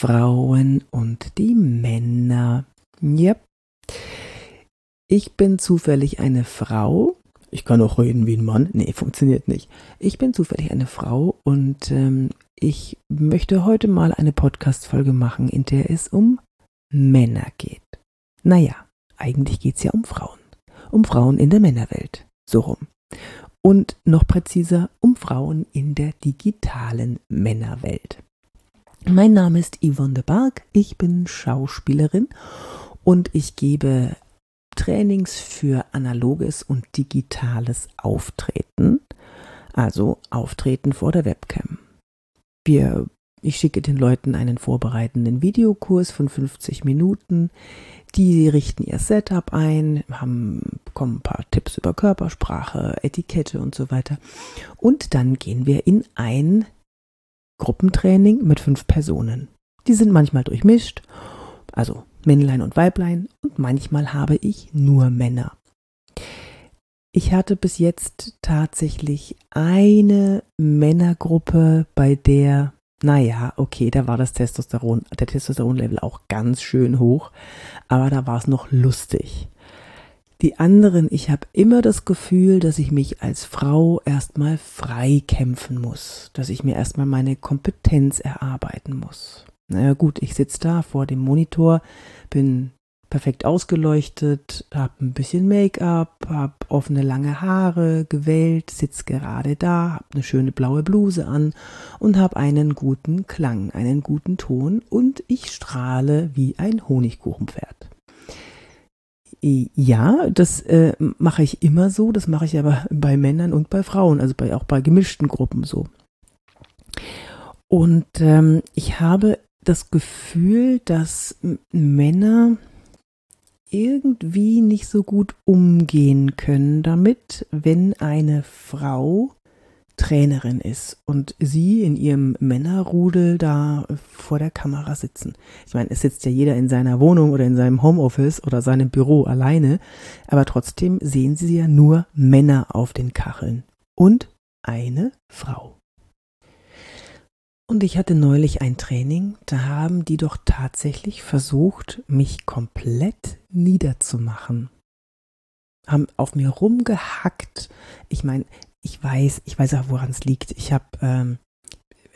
Frauen und die Männer. Yep. Ich bin zufällig eine Frau. Ich kann auch reden wie ein Mann. Nee, funktioniert nicht. Ich bin zufällig eine Frau und ähm, ich möchte heute mal eine Podcast-Folge machen, in der es um Männer geht. Naja, eigentlich geht es ja um Frauen. Um Frauen in der Männerwelt. So rum. Und noch präziser, um Frauen in der digitalen Männerwelt. Mein Name ist Yvonne de Barg, ich bin Schauspielerin und ich gebe Trainings für analoges und digitales Auftreten, also Auftreten vor der Webcam. Wir, ich schicke den Leuten einen vorbereitenden Videokurs von 50 Minuten. Die richten ihr Setup ein, haben, bekommen ein paar Tipps über Körpersprache, Etikette und so weiter. Und dann gehen wir in ein Gruppentraining mit fünf Personen. Die sind manchmal durchmischt, also Männlein und Weiblein, und manchmal habe ich nur Männer. Ich hatte bis jetzt tatsächlich eine Männergruppe, bei der, naja, okay, da war das Testosteron, der Testosteronlevel auch ganz schön hoch, aber da war es noch lustig. Die anderen, ich habe immer das Gefühl, dass ich mich als Frau erstmal frei kämpfen muss, dass ich mir erstmal meine Kompetenz erarbeiten muss. Naja gut, ich sitze da vor dem Monitor, bin perfekt ausgeleuchtet, habe ein bisschen Make-up, habe offene lange Haare gewellt, sitze gerade da, habe eine schöne blaue Bluse an und habe einen guten Klang, einen guten Ton und ich strahle wie ein Honigkuchenpferd. Ja, das äh, mache ich immer so, das mache ich aber bei Männern und bei Frauen, also bei, auch bei gemischten Gruppen so. Und ähm, ich habe das Gefühl, dass Männer irgendwie nicht so gut umgehen können damit, wenn eine Frau Trainerin ist und sie in ihrem Männerrudel da vor der Kamera sitzen. Ich meine, es sitzt ja jeder in seiner Wohnung oder in seinem Homeoffice oder seinem Büro alleine, aber trotzdem sehen sie ja nur Männer auf den Kacheln und eine Frau. Und ich hatte neulich ein Training, da haben die doch tatsächlich versucht, mich komplett niederzumachen. Haben auf mir rumgehackt. Ich meine, ich weiß, ich weiß auch, woran es liegt. Ich habe, ähm,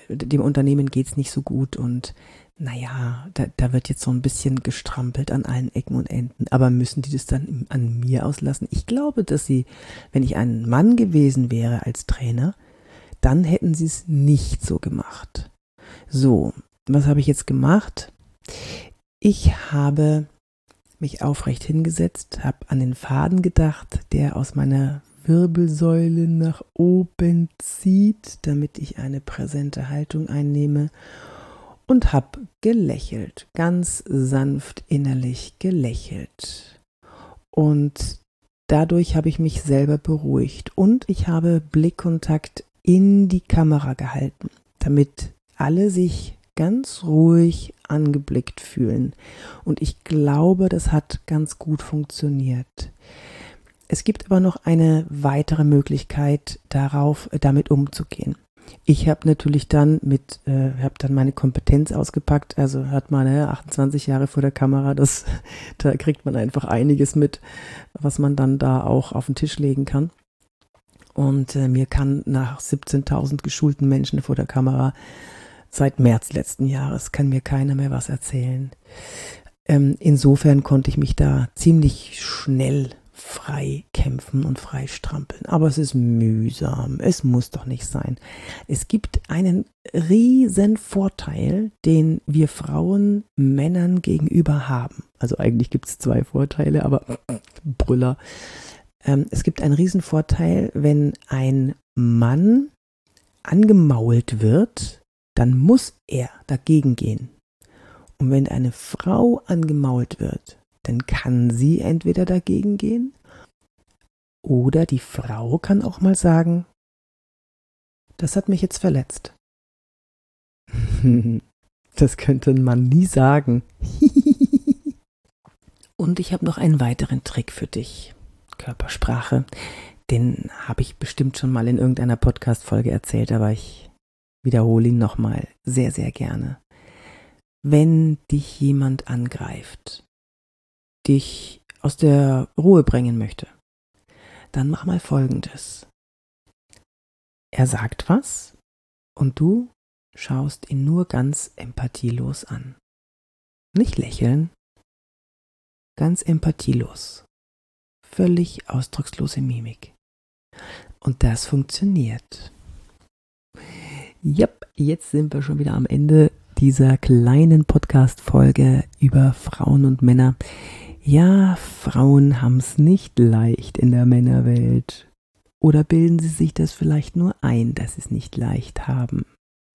dem Unternehmen geht es nicht so gut und naja, da, da wird jetzt so ein bisschen gestrampelt an allen Ecken und Enden. Aber müssen die das dann an mir auslassen? Ich glaube, dass sie, wenn ich ein Mann gewesen wäre als Trainer, dann hätten sie es nicht so gemacht. So, was habe ich jetzt gemacht? Ich habe mich aufrecht hingesetzt, habe an den Faden gedacht, der aus meiner Wirbelsäule nach oben zieht, damit ich eine präsente Haltung einnehme und habe gelächelt, ganz sanft innerlich gelächelt. Und dadurch habe ich mich selber beruhigt und ich habe Blickkontakt in die Kamera gehalten, damit alle sich ganz ruhig angeblickt fühlen. Und ich glaube, das hat ganz gut funktioniert. Es gibt aber noch eine weitere Möglichkeit, darauf äh, damit umzugehen. Ich habe natürlich dann mit, äh, habe dann meine Kompetenz ausgepackt. Also hat man äh, 28 Jahre vor der Kamera, das, da kriegt man einfach einiges mit, was man dann da auch auf den Tisch legen kann. Und äh, mir kann nach 17.000 geschulten Menschen vor der Kamera seit März letzten Jahres kann mir keiner mehr was erzählen. Ähm, insofern konnte ich mich da ziemlich schnell frei kämpfen und frei strampeln. Aber es ist mühsam. Es muss doch nicht sein. Es gibt einen riesen Vorteil, den wir Frauen Männern gegenüber haben. Also eigentlich gibt es zwei Vorteile, aber Brüller. Ähm, es gibt einen riesen Vorteil, wenn ein Mann angemault wird, dann muss er dagegen gehen. Und wenn eine Frau angemault wird, dann kann sie entweder dagegen gehen oder die Frau kann auch mal sagen, das hat mich jetzt verletzt. das könnte man nie sagen. Und ich habe noch einen weiteren Trick für dich. Körpersprache. Den habe ich bestimmt schon mal in irgendeiner Podcast-Folge erzählt, aber ich wiederhole ihn nochmal sehr, sehr gerne. wenn dich jemand angreift, dich aus der Ruhe bringen möchte, dann mach mal Folgendes. Er sagt was und du schaust ihn nur ganz empathielos an. Nicht lächeln, ganz empathielos. Völlig ausdruckslose Mimik. Und das funktioniert. Yep, jetzt sind wir schon wieder am Ende dieser kleinen Podcast-Folge über Frauen und Männer. Ja, Frauen haben es nicht leicht in der Männerwelt. Oder bilden sie sich das vielleicht nur ein, dass sie es nicht leicht haben?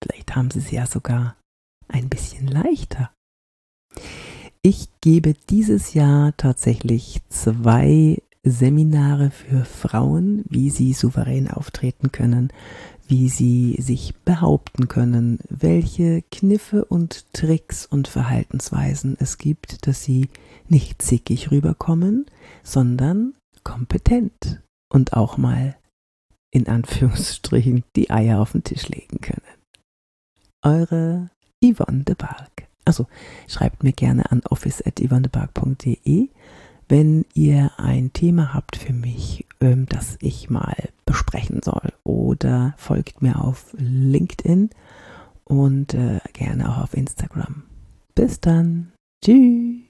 Vielleicht haben sie es ja sogar ein bisschen leichter. Ich gebe dieses Jahr tatsächlich zwei Seminare für Frauen, wie sie souverän auftreten können, wie sie sich behaupten können, welche Kniffe und Tricks und Verhaltensweisen es gibt, dass sie nicht zickig rüberkommen, sondern kompetent und auch mal in Anführungsstrichen die Eier auf den Tisch legen können. Eure Yvonne de Barg. Also schreibt mir gerne an office.yvonnebark.de, wenn ihr ein Thema habt für mich, ähm, das ich mal besprechen soll. Oder folgt mir auf LinkedIn und äh, gerne auch auf Instagram. Bis dann. Tschüss.